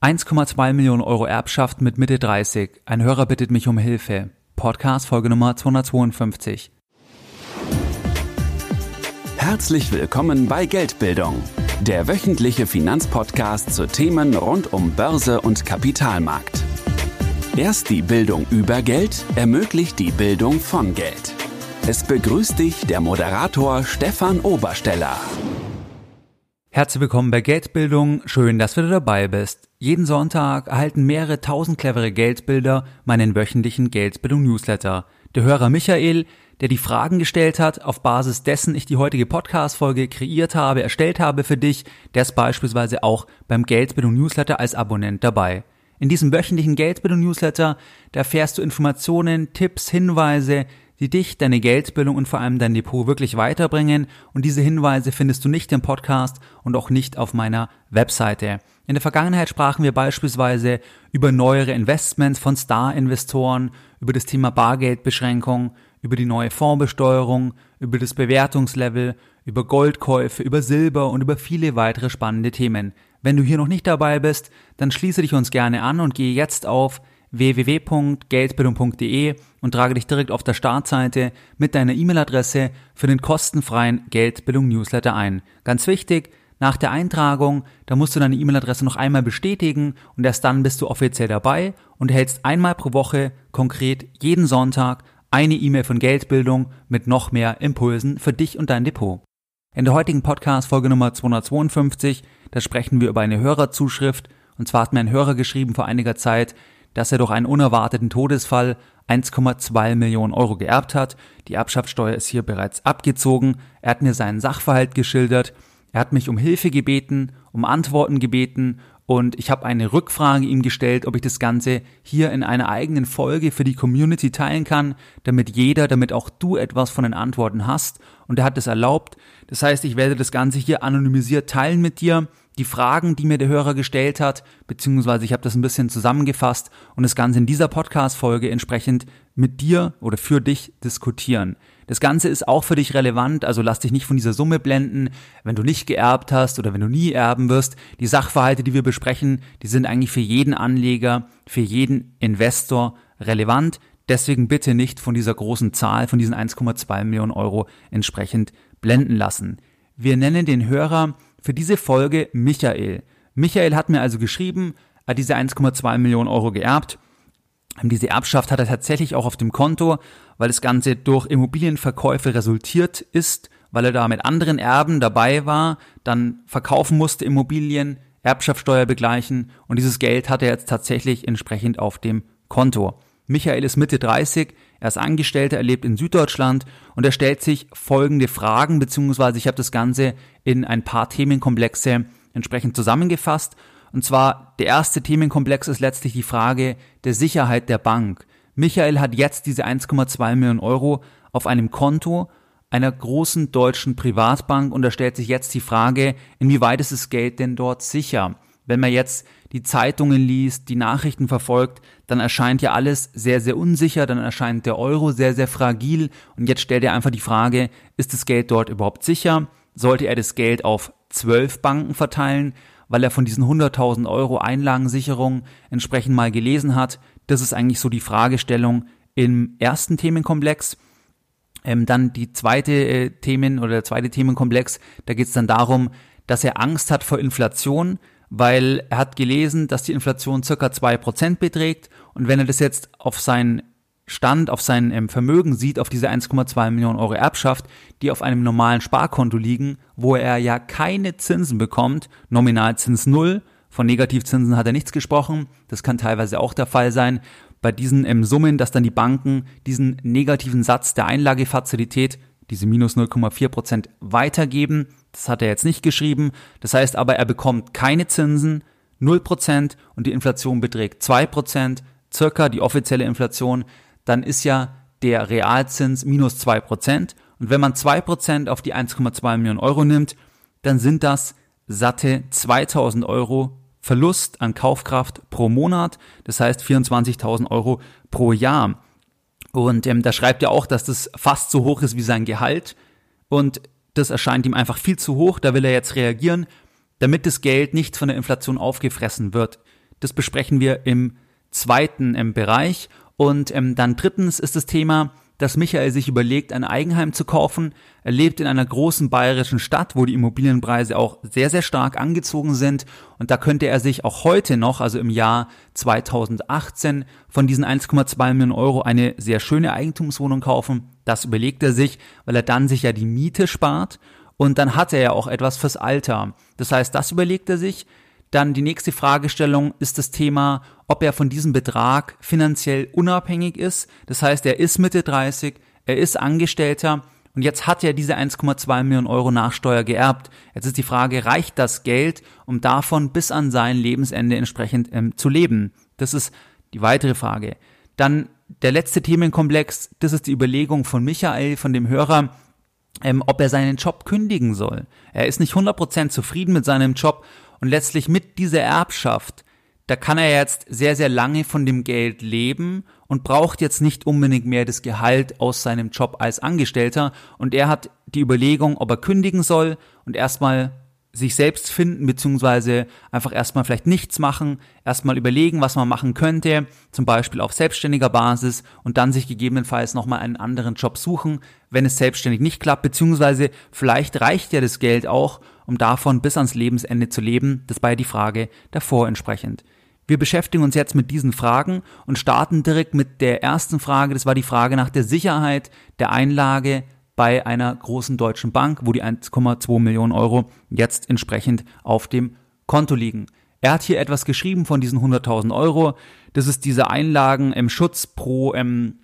1,2 Millionen Euro Erbschaft mit Mitte 30. Ein Hörer bittet mich um Hilfe. Podcast Folge Nummer 252. Herzlich willkommen bei Geldbildung, der wöchentliche Finanzpodcast zu Themen rund um Börse und Kapitalmarkt. Erst die Bildung über Geld ermöglicht die Bildung von Geld. Es begrüßt dich der Moderator Stefan Obersteller. Herzlich willkommen bei Geldbildung. Schön, dass du dabei bist. Jeden Sonntag erhalten mehrere tausend clevere Geldbilder meinen wöchentlichen Geldbildung Newsletter. Der Hörer Michael, der die Fragen gestellt hat, auf Basis dessen ich die heutige Podcast-Folge kreiert habe, erstellt habe für dich, der ist beispielsweise auch beim Geldbildung Newsletter als Abonnent dabei. In diesem wöchentlichen Geldbildung Newsletter, da erfährst du Informationen, Tipps, Hinweise, die dich, deine Geldbildung und vor allem dein Depot wirklich weiterbringen. Und diese Hinweise findest du nicht im Podcast und auch nicht auf meiner Webseite. In der Vergangenheit sprachen wir beispielsweise über neuere Investments von Star-Investoren, über das Thema Bargeldbeschränkung, über die neue Fondsbesteuerung, über das Bewertungslevel, über Goldkäufe, über Silber und über viele weitere spannende Themen. Wenn du hier noch nicht dabei bist, dann schließe dich uns gerne an und gehe jetzt auf www.geldbildung.de und trage dich direkt auf der Startseite mit deiner E-Mail-Adresse für den kostenfreien Geldbildung Newsletter ein. Ganz wichtig, nach der Eintragung, da musst du deine E-Mail-Adresse noch einmal bestätigen und erst dann bist du offiziell dabei und erhältst einmal pro Woche konkret jeden Sonntag eine E-Mail von Geldbildung mit noch mehr Impulsen für dich und dein Depot. In der heutigen Podcast Folge Nummer 252, da sprechen wir über eine Hörerzuschrift und zwar hat mir ein Hörer geschrieben vor einiger Zeit, dass er durch einen unerwarteten Todesfall 1,2 Millionen Euro geerbt hat. Die Erbschaftssteuer ist hier bereits abgezogen. Er hat mir seinen Sachverhalt geschildert. Er hat mich um Hilfe gebeten, um Antworten gebeten und ich habe eine Rückfrage ihm gestellt, ob ich das Ganze hier in einer eigenen Folge für die Community teilen kann, damit jeder, damit auch du etwas von den Antworten hast. Und er hat es erlaubt. Das heißt, ich werde das Ganze hier anonymisiert teilen mit dir die Fragen, die mir der Hörer gestellt hat, beziehungsweise ich habe das ein bisschen zusammengefasst und das Ganze in dieser Podcast-Folge entsprechend mit dir oder für dich diskutieren. Das Ganze ist auch für dich relevant, also lass dich nicht von dieser Summe blenden, wenn du nicht geerbt hast oder wenn du nie erben wirst. Die Sachverhalte, die wir besprechen, die sind eigentlich für jeden Anleger, für jeden Investor relevant. Deswegen bitte nicht von dieser großen Zahl, von diesen 1,2 Millionen Euro entsprechend blenden lassen. Wir nennen den Hörer für diese Folge Michael. Michael hat mir also geschrieben, er hat diese 1,2 Millionen Euro geerbt. Diese Erbschaft hat er tatsächlich auch auf dem Konto, weil das Ganze durch Immobilienverkäufe resultiert ist, weil er da mit anderen Erben dabei war, dann verkaufen musste Immobilien, Erbschaftssteuer begleichen und dieses Geld hat er jetzt tatsächlich entsprechend auf dem Konto. Michael ist Mitte 30, er ist Angestellter, er lebt in Süddeutschland und er stellt sich folgende Fragen, beziehungsweise ich habe das Ganze in ein paar Themenkomplexe entsprechend zusammengefasst. Und zwar der erste Themenkomplex ist letztlich die Frage der Sicherheit der Bank. Michael hat jetzt diese 1,2 Millionen Euro auf einem Konto einer großen deutschen Privatbank und da stellt sich jetzt die Frage, inwieweit ist das Geld denn dort sicher? Wenn man jetzt die Zeitungen liest, die Nachrichten verfolgt, dann erscheint ja alles sehr, sehr unsicher, dann erscheint der Euro sehr, sehr fragil und jetzt stellt er einfach die Frage, ist das Geld dort überhaupt sicher? Sollte er das Geld auf zwölf Banken verteilen, weil er von diesen 100.000 Euro Einlagensicherung entsprechend mal gelesen hat? Das ist eigentlich so die Fragestellung im ersten Themenkomplex. Ähm, dann die zweite äh, Themen oder der zweite Themenkomplex, da geht es dann darum, dass er Angst hat vor Inflation, weil er hat gelesen, dass die Inflation circa zwei Prozent beträgt. Und wenn er das jetzt auf seinen Stand, auf sein ähm, Vermögen sieht, auf diese 1,2 Millionen Euro Erbschaft, die auf einem normalen Sparkonto liegen, wo er ja keine Zinsen bekommt, Nominalzins null, von Negativzinsen hat er nichts gesprochen, das kann teilweise auch der Fall sein, bei diesen ähm, Summen, dass dann die Banken diesen negativen Satz der Einlagefazilität, diese minus 0,4 Prozent, weitergeben, das hat er jetzt nicht geschrieben. Das heißt aber, er bekommt keine Zinsen, 0% und die Inflation beträgt 2%, circa die offizielle Inflation, dann ist ja der Realzins minus 2%. Und wenn man 2% auf die 1,2 Millionen Euro nimmt, dann sind das satte 2000 Euro Verlust an Kaufkraft pro Monat. Das heißt 24.000 Euro pro Jahr. Und ähm, da schreibt er auch, dass das fast so hoch ist wie sein Gehalt. Und das erscheint ihm einfach viel zu hoch, da will er jetzt reagieren, damit das Geld nicht von der Inflation aufgefressen wird. Das besprechen wir im zweiten ähm, Bereich. Und ähm, dann drittens ist das Thema, dass Michael sich überlegt, ein Eigenheim zu kaufen. Er lebt in einer großen bayerischen Stadt, wo die Immobilienpreise auch sehr, sehr stark angezogen sind. Und da könnte er sich auch heute noch, also im Jahr 2018, von diesen 1,2 Millionen Euro eine sehr schöne Eigentumswohnung kaufen. Das überlegt er sich, weil er dann sich ja die Miete spart. Und dann hat er ja auch etwas fürs Alter. Das heißt, das überlegt er sich. Dann die nächste Fragestellung ist das Thema, ob er von diesem Betrag finanziell unabhängig ist. Das heißt, er ist Mitte 30, er ist Angestellter und jetzt hat er diese 1,2 Millionen Euro Nachsteuer geerbt. Jetzt ist die Frage, reicht das Geld, um davon bis an sein Lebensende entsprechend ähm, zu leben? Das ist die weitere Frage. Dann der letzte Themenkomplex, das ist die Überlegung von Michael, von dem Hörer, ähm, ob er seinen Job kündigen soll. Er ist nicht 100% zufrieden mit seinem Job und letztlich mit dieser Erbschaft, da kann er jetzt sehr, sehr lange von dem Geld leben und braucht jetzt nicht unbedingt mehr das Gehalt aus seinem Job als Angestellter. Und er hat die Überlegung, ob er kündigen soll und erstmal sich selbst finden, beziehungsweise einfach erstmal vielleicht nichts machen, erstmal überlegen, was man machen könnte, zum Beispiel auf selbstständiger Basis und dann sich gegebenenfalls nochmal einen anderen Job suchen, wenn es selbstständig nicht klappt, beziehungsweise vielleicht reicht ja das Geld auch, um davon bis ans Lebensende zu leben. Das war ja die Frage davor entsprechend. Wir beschäftigen uns jetzt mit diesen Fragen und starten direkt mit der ersten Frage. Das war die Frage nach der Sicherheit der Einlage bei einer großen deutschen Bank, wo die 1,2 Millionen Euro jetzt entsprechend auf dem Konto liegen. Er hat hier etwas geschrieben von diesen 100.000 Euro. Das ist diese Einlagen im Schutz pro ähm,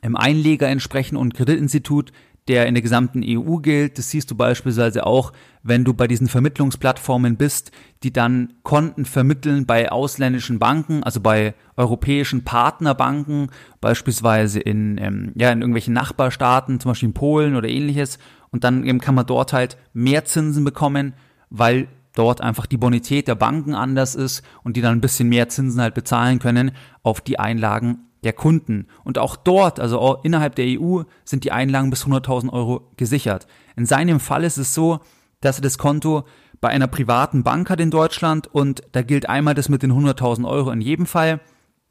im Einleger entsprechend und Kreditinstitut der in der gesamten EU gilt. Das siehst du beispielsweise auch, wenn du bei diesen Vermittlungsplattformen bist, die dann Konten vermitteln bei ausländischen Banken, also bei europäischen Partnerbanken, beispielsweise in, ähm, ja, in irgendwelchen Nachbarstaaten, zum Beispiel in Polen oder ähnliches. Und dann eben kann man dort halt mehr Zinsen bekommen, weil dort einfach die Bonität der Banken anders ist und die dann ein bisschen mehr Zinsen halt bezahlen können auf die Einlagen der Kunden. Und auch dort, also innerhalb der EU, sind die Einlagen bis 100.000 Euro gesichert. In seinem Fall ist es so, dass er das Konto bei einer privaten Bank hat in Deutschland und da gilt einmal das mit den 100.000 Euro in jedem Fall.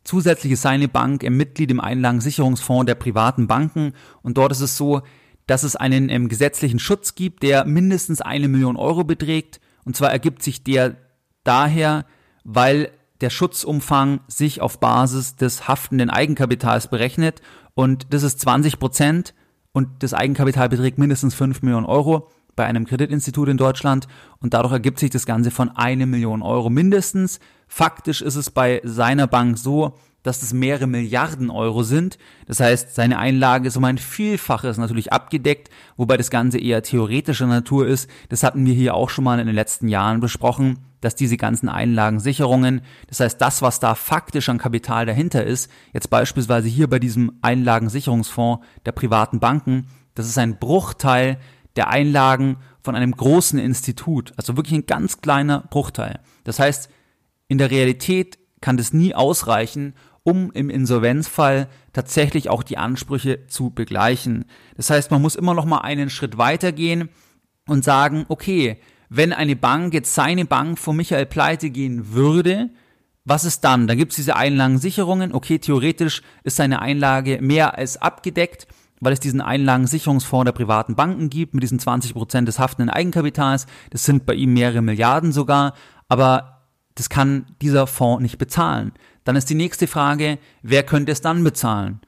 Zusätzlich ist seine Bank im Mitglied im Einlagensicherungsfonds der privaten Banken und dort ist es so, dass es einen ähm, gesetzlichen Schutz gibt, der mindestens eine Million Euro beträgt. Und zwar ergibt sich der daher, weil der Schutzumfang sich auf Basis des haftenden Eigenkapitals berechnet und das ist 20 Prozent und das Eigenkapital beträgt mindestens 5 Millionen Euro bei einem Kreditinstitut in Deutschland und dadurch ergibt sich das Ganze von eine Million Euro mindestens. Faktisch ist es bei seiner Bank so, dass es mehrere Milliarden Euro sind. Das heißt, seine Einlage ist um ein Vielfaches natürlich abgedeckt, wobei das Ganze eher theoretischer Natur ist. Das hatten wir hier auch schon mal in den letzten Jahren besprochen dass diese ganzen Einlagensicherungen, das heißt das, was da faktisch an Kapital dahinter ist, jetzt beispielsweise hier bei diesem Einlagensicherungsfonds der privaten Banken, das ist ein Bruchteil der Einlagen von einem großen Institut, also wirklich ein ganz kleiner Bruchteil. Das heißt, in der Realität kann das nie ausreichen, um im Insolvenzfall tatsächlich auch die Ansprüche zu begleichen. Das heißt, man muss immer noch mal einen Schritt weitergehen und sagen, okay, wenn eine Bank, jetzt seine Bank von Michael pleite gehen würde, was ist dann? Da gibt's diese Einlagensicherungen. Okay, theoretisch ist seine Einlage mehr als abgedeckt, weil es diesen Einlagensicherungsfonds der privaten Banken gibt mit diesen 20 Prozent des haftenden Eigenkapitals. Das sind bei ihm mehrere Milliarden sogar. Aber das kann dieser Fonds nicht bezahlen. Dann ist die nächste Frage, wer könnte es dann bezahlen?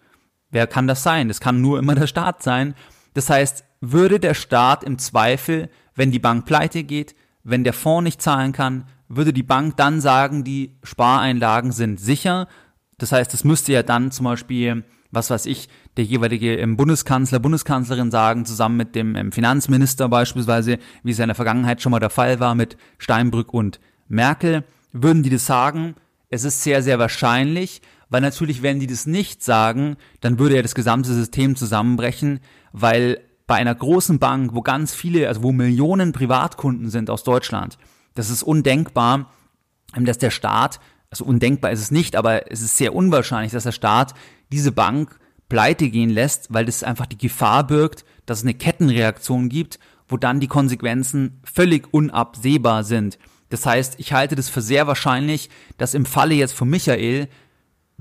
Wer kann das sein? Das kann nur immer der Staat sein. Das heißt, würde der Staat im Zweifel wenn die Bank pleite geht, wenn der Fonds nicht zahlen kann, würde die Bank dann sagen, die Spareinlagen sind sicher. Das heißt, es müsste ja dann zum Beispiel, was weiß ich, der jeweilige ähm, Bundeskanzler, Bundeskanzlerin sagen, zusammen mit dem ähm, Finanzminister beispielsweise, wie es in der Vergangenheit schon mal der Fall war mit Steinbrück und Merkel, würden die das sagen. Es ist sehr, sehr wahrscheinlich, weil natürlich, wenn die das nicht sagen, dann würde ja das gesamte System zusammenbrechen, weil bei einer großen Bank, wo ganz viele, also wo Millionen Privatkunden sind aus Deutschland, das ist undenkbar, dass der Staat, also undenkbar ist es nicht, aber es ist sehr unwahrscheinlich, dass der Staat diese Bank pleite gehen lässt, weil das einfach die Gefahr birgt, dass es eine Kettenreaktion gibt, wo dann die Konsequenzen völlig unabsehbar sind. Das heißt, ich halte das für sehr wahrscheinlich, dass im Falle jetzt von Michael,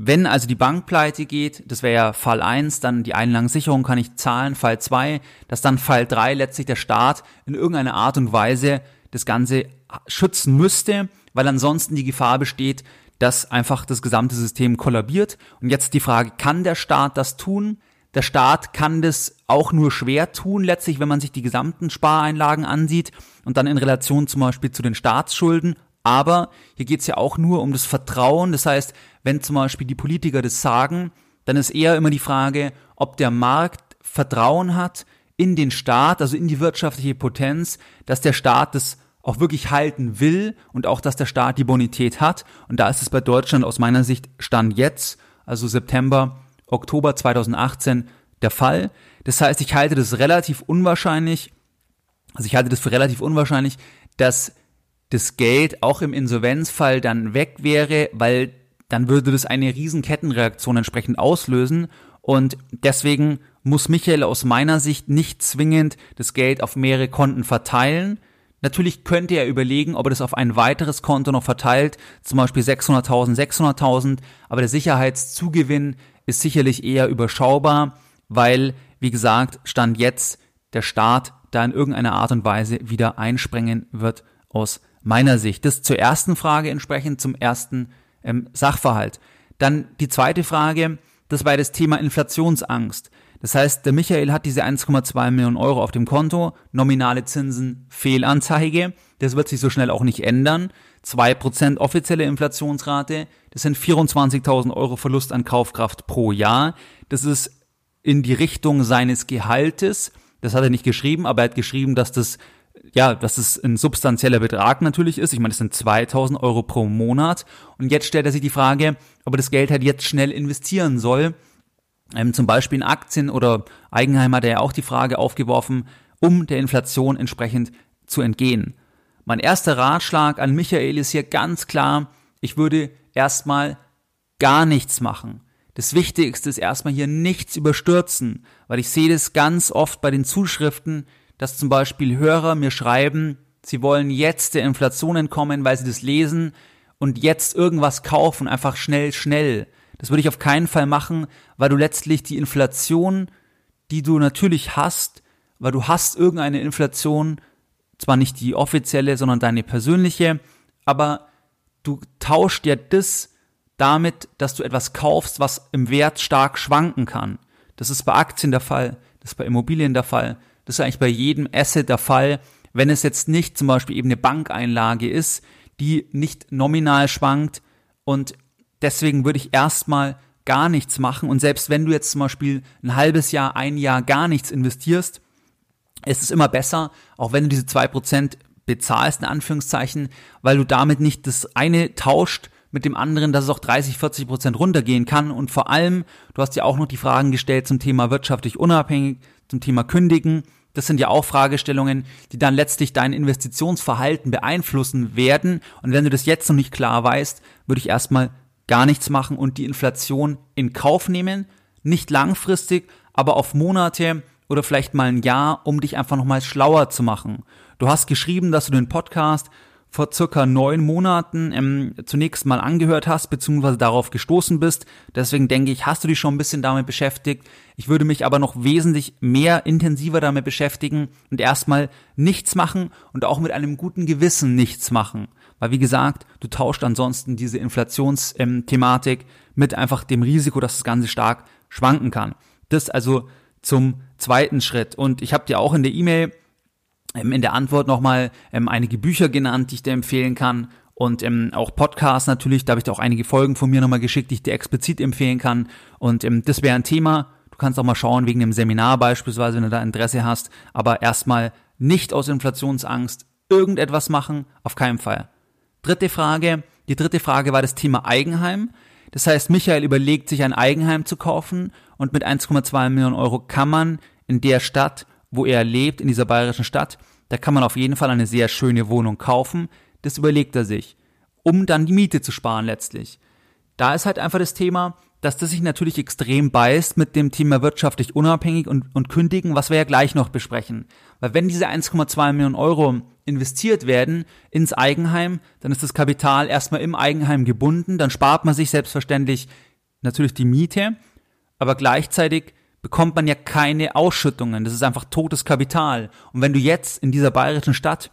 wenn also die Bank pleite geht, das wäre ja Fall 1, dann die Einlagensicherung kann ich zahlen, Fall 2, dass dann Fall 3 letztlich der Staat in irgendeiner Art und Weise das Ganze schützen müsste, weil ansonsten die Gefahr besteht, dass einfach das gesamte System kollabiert. Und jetzt die Frage, kann der Staat das tun? Der Staat kann das auch nur schwer tun, letztlich, wenn man sich die gesamten Spareinlagen ansieht und dann in Relation zum Beispiel zu den Staatsschulden. Aber hier geht es ja auch nur um das Vertrauen. Das heißt, wenn zum Beispiel die Politiker das sagen, dann ist eher immer die Frage, ob der Markt Vertrauen hat in den Staat, also in die wirtschaftliche Potenz, dass der Staat das auch wirklich halten will und auch, dass der Staat die Bonität hat. Und da ist es bei Deutschland aus meiner Sicht Stand jetzt, also September, Oktober 2018 der Fall. Das heißt, ich halte das relativ unwahrscheinlich, also ich halte das für relativ unwahrscheinlich, dass das Geld auch im Insolvenzfall dann weg wäre, weil dann würde das eine riesen Kettenreaktion entsprechend auslösen und deswegen muss Michael aus meiner Sicht nicht zwingend das Geld auf mehrere Konten verteilen. Natürlich könnte er überlegen, ob er das auf ein weiteres Konto noch verteilt, zum Beispiel 600.000, 600.000, aber der Sicherheitszugewinn ist sicherlich eher überschaubar, weil, wie gesagt, Stand jetzt der Staat da in irgendeiner Art und Weise wieder einspringen wird aus meiner Sicht. Das zur ersten Frage entsprechend zum ersten ähm, Sachverhalt. Dann die zweite Frage, das war das Thema Inflationsangst. Das heißt, der Michael hat diese 1,2 Millionen Euro auf dem Konto, nominale Zinsen, Fehlanzeige. Das wird sich so schnell auch nicht ändern. 2% offizielle Inflationsrate, das sind 24.000 Euro Verlust an Kaufkraft pro Jahr. Das ist in die Richtung seines Gehaltes. Das hat er nicht geschrieben, aber er hat geschrieben, dass das ja, dass es ein substanzieller Betrag natürlich ist. Ich meine, das sind 2000 Euro pro Monat. Und jetzt stellt er sich die Frage, ob er das Geld halt jetzt schnell investieren soll. Ähm, zum Beispiel in Aktien oder Eigenheim hat er ja auch die Frage aufgeworfen, um der Inflation entsprechend zu entgehen. Mein erster Ratschlag an Michael ist hier ganz klar, ich würde erstmal gar nichts machen. Das Wichtigste ist erstmal hier nichts überstürzen, weil ich sehe das ganz oft bei den Zuschriften, dass zum Beispiel Hörer mir schreiben, sie wollen jetzt der Inflation entkommen, weil sie das lesen und jetzt irgendwas kaufen, einfach schnell, schnell. Das würde ich auf keinen Fall machen, weil du letztlich die Inflation, die du natürlich hast, weil du hast irgendeine Inflation, zwar nicht die offizielle, sondern deine persönliche, aber du tauscht ja das damit, dass du etwas kaufst, was im Wert stark schwanken kann. Das ist bei Aktien der Fall, das ist bei Immobilien der Fall, das ist eigentlich bei jedem Asset der Fall, wenn es jetzt nicht zum Beispiel eben eine Bankeinlage ist, die nicht nominal schwankt und deswegen würde ich erstmal gar nichts machen und selbst wenn du jetzt zum Beispiel ein halbes Jahr, ein Jahr gar nichts investierst, es ist immer besser, auch wenn du diese zwei Prozent bezahlst, in Anführungszeichen, weil du damit nicht das eine tauscht mit dem anderen, dass es auch 30, 40 Prozent runtergehen kann. Und vor allem, du hast ja auch noch die Fragen gestellt zum Thema wirtschaftlich unabhängig, zum Thema Kündigen. Das sind ja auch Fragestellungen, die dann letztlich dein Investitionsverhalten beeinflussen werden. Und wenn du das jetzt noch nicht klar weißt, würde ich erstmal gar nichts machen und die Inflation in Kauf nehmen. Nicht langfristig, aber auf Monate oder vielleicht mal ein Jahr, um dich einfach nochmal schlauer zu machen. Du hast geschrieben, dass du den Podcast vor circa neun Monaten ähm, zunächst mal angehört hast, beziehungsweise darauf gestoßen bist. Deswegen denke ich, hast du dich schon ein bisschen damit beschäftigt. Ich würde mich aber noch wesentlich mehr intensiver damit beschäftigen und erstmal nichts machen und auch mit einem guten Gewissen nichts machen. Weil wie gesagt, du tauscht ansonsten diese Inflationsthematik ähm, mit einfach dem Risiko, dass das Ganze stark schwanken kann. Das also zum zweiten Schritt. Und ich habe dir auch in der E-Mail, in der Antwort nochmal ähm, einige Bücher genannt, die ich dir empfehlen kann. Und ähm, auch Podcasts natürlich, da habe ich dir auch einige Folgen von mir nochmal geschickt, die ich dir explizit empfehlen kann. Und ähm, das wäre ein Thema. Du kannst auch mal schauen, wegen dem Seminar beispielsweise, wenn du da Interesse hast. Aber erstmal nicht aus Inflationsangst irgendetwas machen, auf keinen Fall. Dritte Frage. Die dritte Frage war das Thema Eigenheim. Das heißt, Michael überlegt sich ein Eigenheim zu kaufen und mit 1,2 Millionen Euro kann man in der Stadt, wo er lebt, in dieser bayerischen Stadt, da kann man auf jeden Fall eine sehr schöne Wohnung kaufen. Das überlegt er sich, um dann die Miete zu sparen letztlich. Da ist halt einfach das Thema, dass das sich natürlich extrem beißt mit dem Thema wirtschaftlich unabhängig und, und kündigen, was wir ja gleich noch besprechen. Weil wenn diese 1,2 Millionen Euro investiert werden ins Eigenheim, dann ist das Kapital erstmal im Eigenheim gebunden, dann spart man sich selbstverständlich natürlich die Miete, aber gleichzeitig bekommt man ja keine Ausschüttungen. Das ist einfach totes Kapital. Und wenn du jetzt in dieser bayerischen Stadt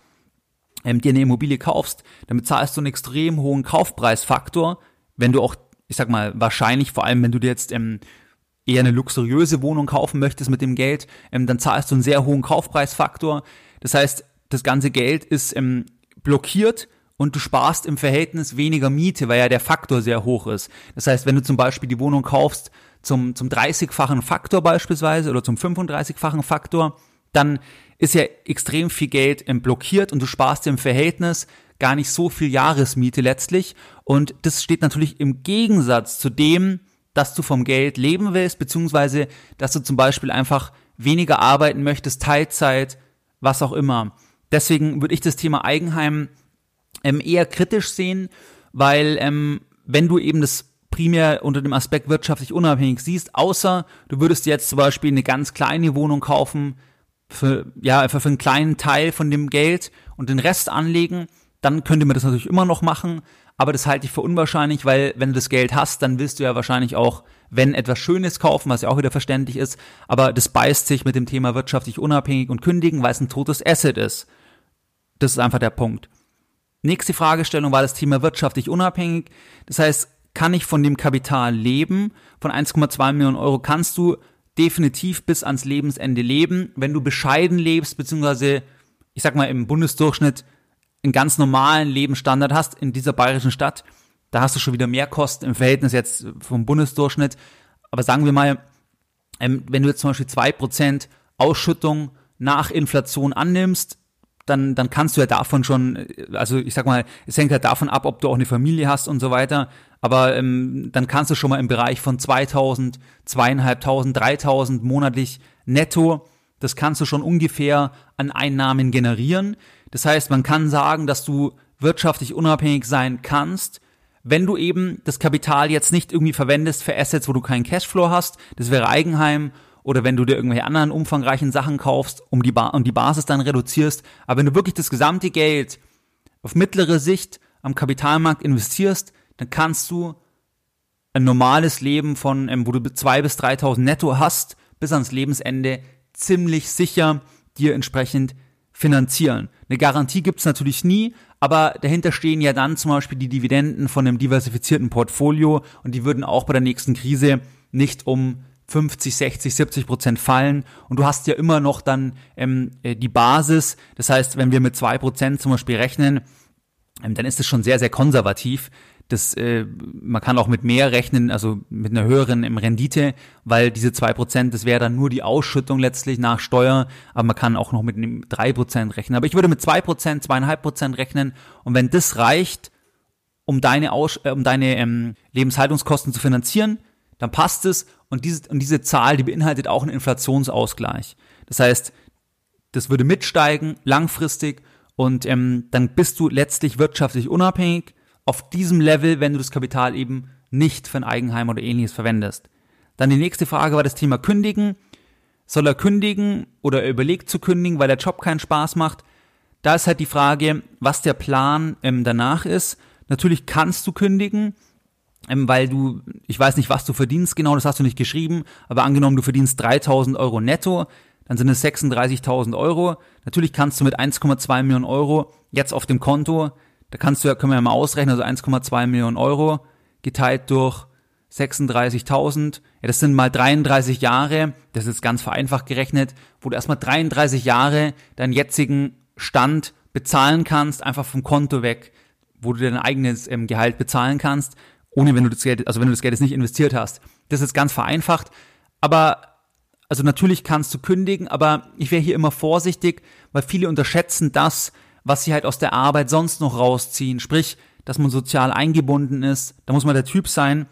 ähm, dir eine Immobilie kaufst, dann bezahlst du einen extrem hohen Kaufpreisfaktor, wenn du auch, ich sag mal, wahrscheinlich, vor allem wenn du dir jetzt ähm, eher eine luxuriöse Wohnung kaufen möchtest mit dem Geld, ähm, dann zahlst du einen sehr hohen Kaufpreisfaktor. Das heißt, das ganze Geld ist ähm, blockiert und du sparst im Verhältnis weniger Miete, weil ja der Faktor sehr hoch ist. Das heißt, wenn du zum Beispiel die Wohnung kaufst zum, zum 30-fachen Faktor beispielsweise oder zum 35-fachen Faktor, dann ist ja extrem viel Geld blockiert und du sparst im Verhältnis gar nicht so viel Jahresmiete letztlich. Und das steht natürlich im Gegensatz zu dem, dass du vom Geld leben willst, beziehungsweise dass du zum Beispiel einfach weniger arbeiten möchtest, Teilzeit, was auch immer. Deswegen würde ich das Thema Eigenheim ähm, eher kritisch sehen, weil ähm, wenn du eben das primär unter dem Aspekt wirtschaftlich unabhängig siehst, außer du würdest jetzt zum Beispiel eine ganz kleine Wohnung kaufen, für, ja, einfach für einen kleinen Teil von dem Geld und den Rest anlegen, dann könnte man das natürlich immer noch machen aber das halte ich für unwahrscheinlich, weil wenn du das Geld hast, dann willst du ja wahrscheinlich auch, wenn etwas Schönes kaufen, was ja auch wieder verständlich ist, aber das beißt sich mit dem Thema wirtschaftlich unabhängig und kündigen, weil es ein totes Asset ist. Das ist einfach der Punkt. Nächste Fragestellung war das Thema wirtschaftlich unabhängig. Das heißt, kann ich von dem Kapital leben? Von 1,2 Millionen Euro kannst du definitiv bis ans Lebensende leben, wenn du bescheiden lebst, beziehungsweise, ich sag mal, im Bundesdurchschnitt einen ganz normalen Lebensstandard hast in dieser bayerischen Stadt, da hast du schon wieder mehr Kosten im Verhältnis jetzt vom Bundesdurchschnitt. Aber sagen wir mal, ähm, wenn du jetzt zum Beispiel zwei Prozent Ausschüttung nach Inflation annimmst, dann, dann kannst du ja davon schon, also ich sag mal, es hängt halt davon ab, ob du auch eine Familie hast und so weiter, aber ähm, dann kannst du schon mal im Bereich von 2000, zweieinhalbtausend, dreitausend monatlich netto, das kannst du schon ungefähr an Einnahmen generieren. Das heißt, man kann sagen, dass du wirtschaftlich unabhängig sein kannst, wenn du eben das Kapital jetzt nicht irgendwie verwendest für Assets, wo du keinen Cashflow hast, das wäre Eigenheim, oder wenn du dir irgendwelche anderen umfangreichen Sachen kaufst, um die, ba um die Basis dann reduzierst. Aber wenn du wirklich das gesamte Geld auf mittlere Sicht am Kapitalmarkt investierst, dann kannst du ein normales Leben von, ähm, wo du zwei bis 3.000 netto hast, bis ans Lebensende ziemlich sicher dir entsprechend finanzieren. Eine Garantie gibt's natürlich nie, aber dahinter stehen ja dann zum Beispiel die Dividenden von einem diversifizierten Portfolio und die würden auch bei der nächsten Krise nicht um 50, 60, 70 Prozent fallen und du hast ja immer noch dann ähm, äh, die Basis. Das heißt, wenn wir mit zwei Prozent zum Beispiel rechnen, ähm, dann ist es schon sehr, sehr konservativ das, äh, man kann auch mit mehr rechnen, also mit einer höheren im Rendite, weil diese zwei Prozent, das wäre dann nur die Ausschüttung letztlich nach Steuer, aber man kann auch noch mit einem drei Prozent rechnen. Aber ich würde mit zwei Prozent, zweieinhalb Prozent rechnen und wenn das reicht, um deine, Aus äh, um deine ähm, Lebenshaltungskosten zu finanzieren, dann passt es und diese, und diese Zahl, die beinhaltet auch einen Inflationsausgleich. Das heißt, das würde mitsteigen, langfristig und ähm, dann bist du letztlich wirtschaftlich unabhängig auf diesem Level, wenn du das Kapital eben nicht für ein Eigenheim oder ähnliches verwendest. Dann die nächste Frage war das Thema Kündigen. Soll er kündigen oder er überlegt zu kündigen, weil der Job keinen Spaß macht? Da ist halt die Frage, was der Plan ähm, danach ist. Natürlich kannst du kündigen, ähm, weil du, ich weiß nicht, was du verdienst genau, das hast du nicht geschrieben, aber angenommen, du verdienst 3000 Euro netto, dann sind es 36.000 Euro. Natürlich kannst du mit 1,2 Millionen Euro jetzt auf dem Konto da kannst du ja, können wir ja mal ausrechnen, also 1,2 Millionen Euro geteilt durch 36.000, ja, das sind mal 33 Jahre, das ist ganz vereinfacht gerechnet, wo du erstmal 33 Jahre deinen jetzigen Stand bezahlen kannst, einfach vom Konto weg, wo du dein eigenes ähm, Gehalt bezahlen kannst, ohne wenn du das Geld, also wenn du das Geld jetzt nicht investiert hast. Das ist ganz vereinfacht, aber also natürlich kannst du kündigen, aber ich wäre hier immer vorsichtig, weil viele unterschätzen das, was sie halt aus der Arbeit sonst noch rausziehen. Sprich, dass man sozial eingebunden ist. Da muss man der Typ sein,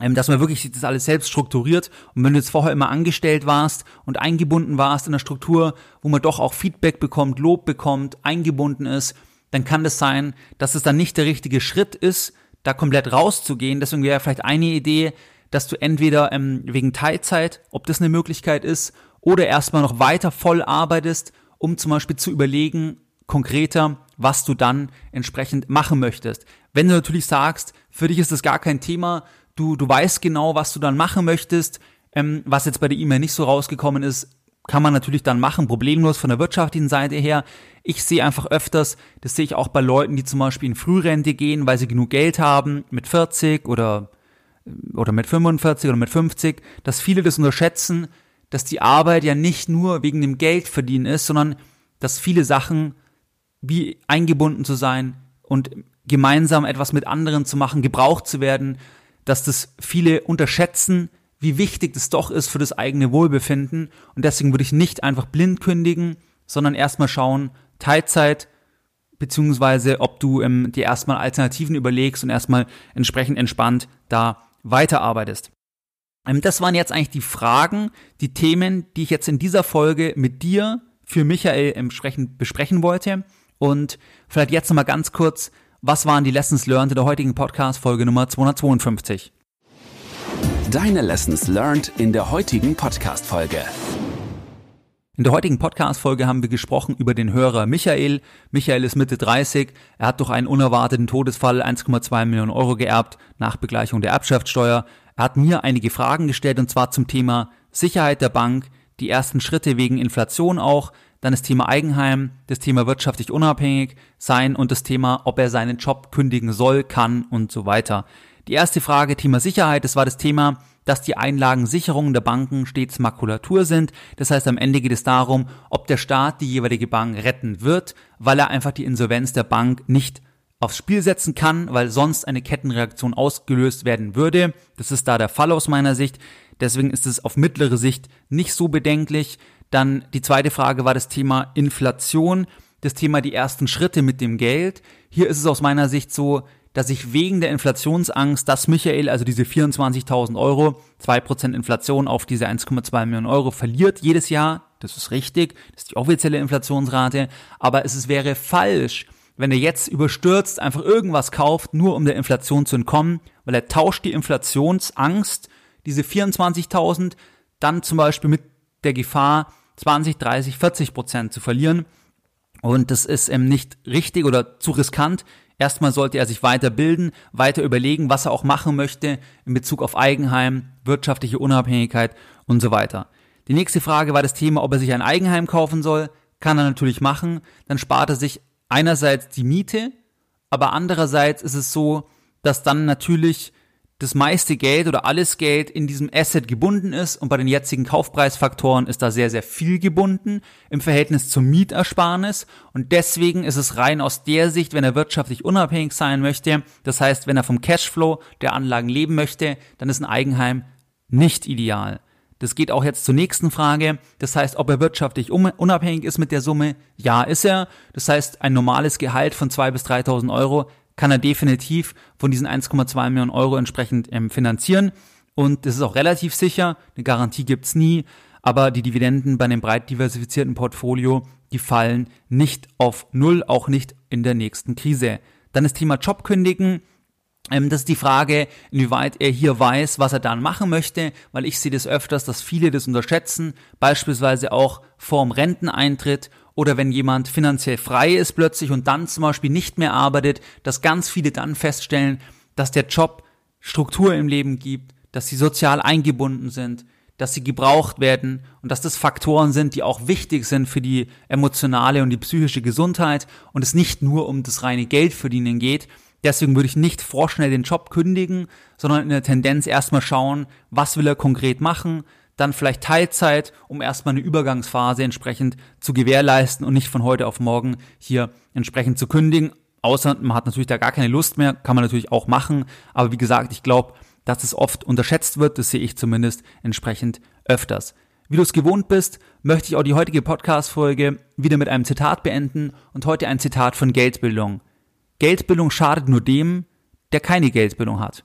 ähm, dass man wirklich das alles selbst strukturiert. Und wenn du jetzt vorher immer angestellt warst und eingebunden warst in der Struktur, wo man doch auch Feedback bekommt, Lob bekommt, eingebunden ist, dann kann das sein, dass es dann nicht der richtige Schritt ist, da komplett rauszugehen. Deswegen wäre vielleicht eine Idee, dass du entweder ähm, wegen Teilzeit, ob das eine Möglichkeit ist, oder erstmal noch weiter voll arbeitest, um zum Beispiel zu überlegen, konkreter, was du dann entsprechend machen möchtest. Wenn du natürlich sagst, für dich ist das gar kein Thema, du, du weißt genau, was du dann machen möchtest, ähm, was jetzt bei der E-Mail nicht so rausgekommen ist, kann man natürlich dann machen, problemlos von der wirtschaftlichen Seite her. Ich sehe einfach öfters, das sehe ich auch bei Leuten, die zum Beispiel in Frührente gehen, weil sie genug Geld haben, mit 40 oder, oder mit 45 oder mit 50, dass viele das unterschätzen, dass die Arbeit ja nicht nur wegen dem Geld verdienen ist, sondern dass viele Sachen wie eingebunden zu sein und gemeinsam etwas mit anderen zu machen, gebraucht zu werden, dass das viele unterschätzen, wie wichtig das doch ist für das eigene Wohlbefinden. Und deswegen würde ich nicht einfach blind kündigen, sondern erstmal schauen, Teilzeit, beziehungsweise ob du ähm, dir erstmal Alternativen überlegst und erstmal entsprechend entspannt da weiterarbeitest. Ähm, das waren jetzt eigentlich die Fragen, die Themen, die ich jetzt in dieser Folge mit dir für Michael entsprechend besprechen wollte. Und vielleicht jetzt nochmal ganz kurz, was waren die Lessons learned in der heutigen Podcast-Folge Nummer 252? Deine Lessons learned in der heutigen Podcast-Folge. In der heutigen Podcast-Folge haben wir gesprochen über den Hörer Michael. Michael ist Mitte 30. Er hat durch einen unerwarteten Todesfall 1,2 Millionen Euro geerbt nach Begleichung der Erbschaftssteuer. Er hat mir einige Fragen gestellt und zwar zum Thema Sicherheit der Bank, die ersten Schritte wegen Inflation auch, dann das Thema Eigenheim, das Thema wirtschaftlich unabhängig sein und das Thema, ob er seinen Job kündigen soll, kann und so weiter. Die erste Frage, Thema Sicherheit, das war das Thema, dass die Einlagensicherungen der Banken stets Makulatur sind. Das heißt, am Ende geht es darum, ob der Staat die jeweilige Bank retten wird, weil er einfach die Insolvenz der Bank nicht aufs Spiel setzen kann, weil sonst eine Kettenreaktion ausgelöst werden würde. Das ist da der Fall aus meiner Sicht. Deswegen ist es auf mittlere Sicht nicht so bedenklich. Dann die zweite Frage war das Thema Inflation, das Thema die ersten Schritte mit dem Geld. Hier ist es aus meiner Sicht so, dass ich wegen der Inflationsangst, dass Michael also diese 24.000 Euro, 2% Inflation auf diese 1,2 Millionen Euro verliert jedes Jahr. Das ist richtig, das ist die offizielle Inflationsrate. Aber es ist, wäre falsch, wenn er jetzt überstürzt einfach irgendwas kauft, nur um der Inflation zu entkommen, weil er tauscht die Inflationsangst, diese 24.000, dann zum Beispiel mit der Gefahr, 20, 30, 40 Prozent zu verlieren. Und das ist eben nicht richtig oder zu riskant. Erstmal sollte er sich weiterbilden, weiter überlegen, was er auch machen möchte in Bezug auf Eigenheim, wirtschaftliche Unabhängigkeit und so weiter. Die nächste Frage war das Thema, ob er sich ein Eigenheim kaufen soll. Kann er natürlich machen. Dann spart er sich einerseits die Miete, aber andererseits ist es so, dass dann natürlich das meiste Geld oder alles Geld in diesem Asset gebunden ist und bei den jetzigen Kaufpreisfaktoren ist da sehr, sehr viel gebunden im Verhältnis zum Mietersparnis und deswegen ist es rein aus der Sicht, wenn er wirtschaftlich unabhängig sein möchte, das heißt, wenn er vom Cashflow der Anlagen leben möchte, dann ist ein Eigenheim nicht ideal. Das geht auch jetzt zur nächsten Frage. Das heißt, ob er wirtschaftlich unabhängig ist mit der Summe? Ja, ist er. Das heißt, ein normales Gehalt von 2.000 bis 3.000 Euro kann er definitiv von diesen 1,2 Millionen Euro entsprechend ähm, finanzieren. Und das ist auch relativ sicher, eine Garantie gibt's nie, aber die Dividenden bei einem breit diversifizierten Portfolio, die fallen nicht auf Null, auch nicht in der nächsten Krise. Dann das Thema Jobkündigen. Ähm, das ist die Frage, inwieweit er hier weiß, was er dann machen möchte, weil ich sehe das öfters, dass viele das unterschätzen, beispielsweise auch vorm Renteneintritt oder wenn jemand finanziell frei ist plötzlich und dann zum Beispiel nicht mehr arbeitet, dass ganz viele dann feststellen, dass der Job Struktur im Leben gibt, dass sie sozial eingebunden sind, dass sie gebraucht werden und dass das Faktoren sind, die auch wichtig sind für die emotionale und die psychische Gesundheit und es nicht nur um das reine Geldverdienen geht. Deswegen würde ich nicht vorschnell den Job kündigen, sondern in der Tendenz erstmal schauen, was will er konkret machen, dann vielleicht Teilzeit, um erstmal eine Übergangsphase entsprechend zu gewährleisten und nicht von heute auf morgen hier entsprechend zu kündigen. Außer man hat natürlich da gar keine Lust mehr, kann man natürlich auch machen. Aber wie gesagt, ich glaube, dass es oft unterschätzt wird, das sehe ich zumindest entsprechend öfters. Wie du es gewohnt bist, möchte ich auch die heutige Podcast-Folge wieder mit einem Zitat beenden und heute ein Zitat von Geldbildung. Geldbildung schadet nur dem, der keine Geldbildung hat.